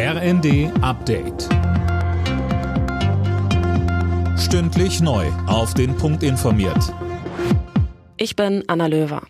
RND Update. Stündlich neu. Auf den Punkt informiert. Ich bin Anna Löwer.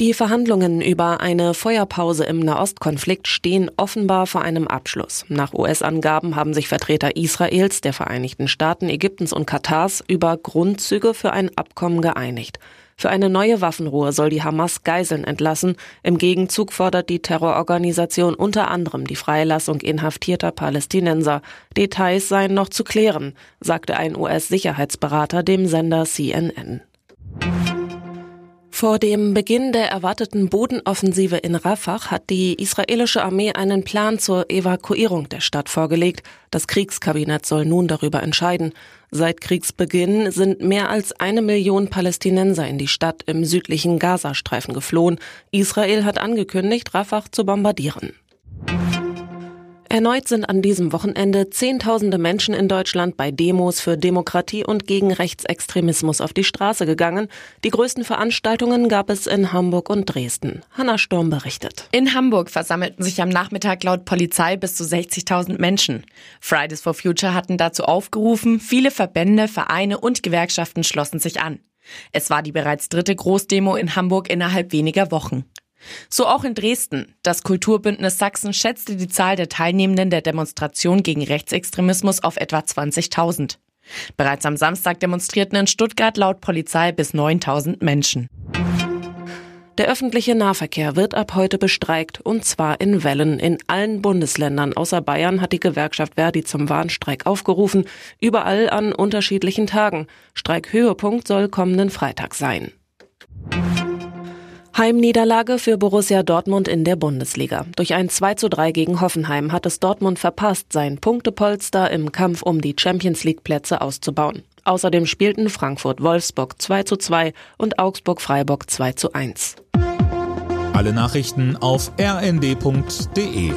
Die Verhandlungen über eine Feuerpause im Nahostkonflikt stehen offenbar vor einem Abschluss. Nach US-Angaben haben sich Vertreter Israels, der Vereinigten Staaten, Ägyptens und Katars über Grundzüge für ein Abkommen geeinigt. Für eine neue Waffenruhe soll die Hamas Geiseln entlassen. Im Gegenzug fordert die Terrororganisation unter anderem die Freilassung inhaftierter Palästinenser. Details seien noch zu klären, sagte ein US-Sicherheitsberater dem Sender CNN. Vor dem Beginn der erwarteten Bodenoffensive in Rafah hat die israelische Armee einen Plan zur Evakuierung der Stadt vorgelegt. Das Kriegskabinett soll nun darüber entscheiden. Seit Kriegsbeginn sind mehr als eine Million Palästinenser in die Stadt im südlichen Gazastreifen geflohen. Israel hat angekündigt, Rafah zu bombardieren. Erneut sind an diesem Wochenende Zehntausende Menschen in Deutschland bei Demos für Demokratie und gegen Rechtsextremismus auf die Straße gegangen. Die größten Veranstaltungen gab es in Hamburg und Dresden. Hanna Sturm berichtet. In Hamburg versammelten sich am Nachmittag laut Polizei bis zu 60.000 Menschen. Fridays for Future hatten dazu aufgerufen, viele Verbände, Vereine und Gewerkschaften schlossen sich an. Es war die bereits dritte Großdemo in Hamburg innerhalb weniger Wochen. So auch in Dresden. Das Kulturbündnis Sachsen schätzte die Zahl der Teilnehmenden der Demonstration gegen Rechtsextremismus auf etwa 20.000. Bereits am Samstag demonstrierten in Stuttgart laut Polizei bis 9.000 Menschen. Der öffentliche Nahverkehr wird ab heute bestreikt, und zwar in Wellen. In allen Bundesländern außer Bayern hat die Gewerkschaft Verdi zum Warnstreik aufgerufen, überall an unterschiedlichen Tagen. Streikhöhepunkt soll kommenden Freitag sein. Heimniederlage für Borussia Dortmund in der Bundesliga. Durch ein 2 zu 3 gegen Hoffenheim hat es Dortmund verpasst, sein Punktepolster im Kampf um die Champions League Plätze auszubauen. Außerdem spielten Frankfurt Wolfsburg 2 zu 2 und Augsburg Freiburg 2 zu 1. Alle Nachrichten auf rnd.de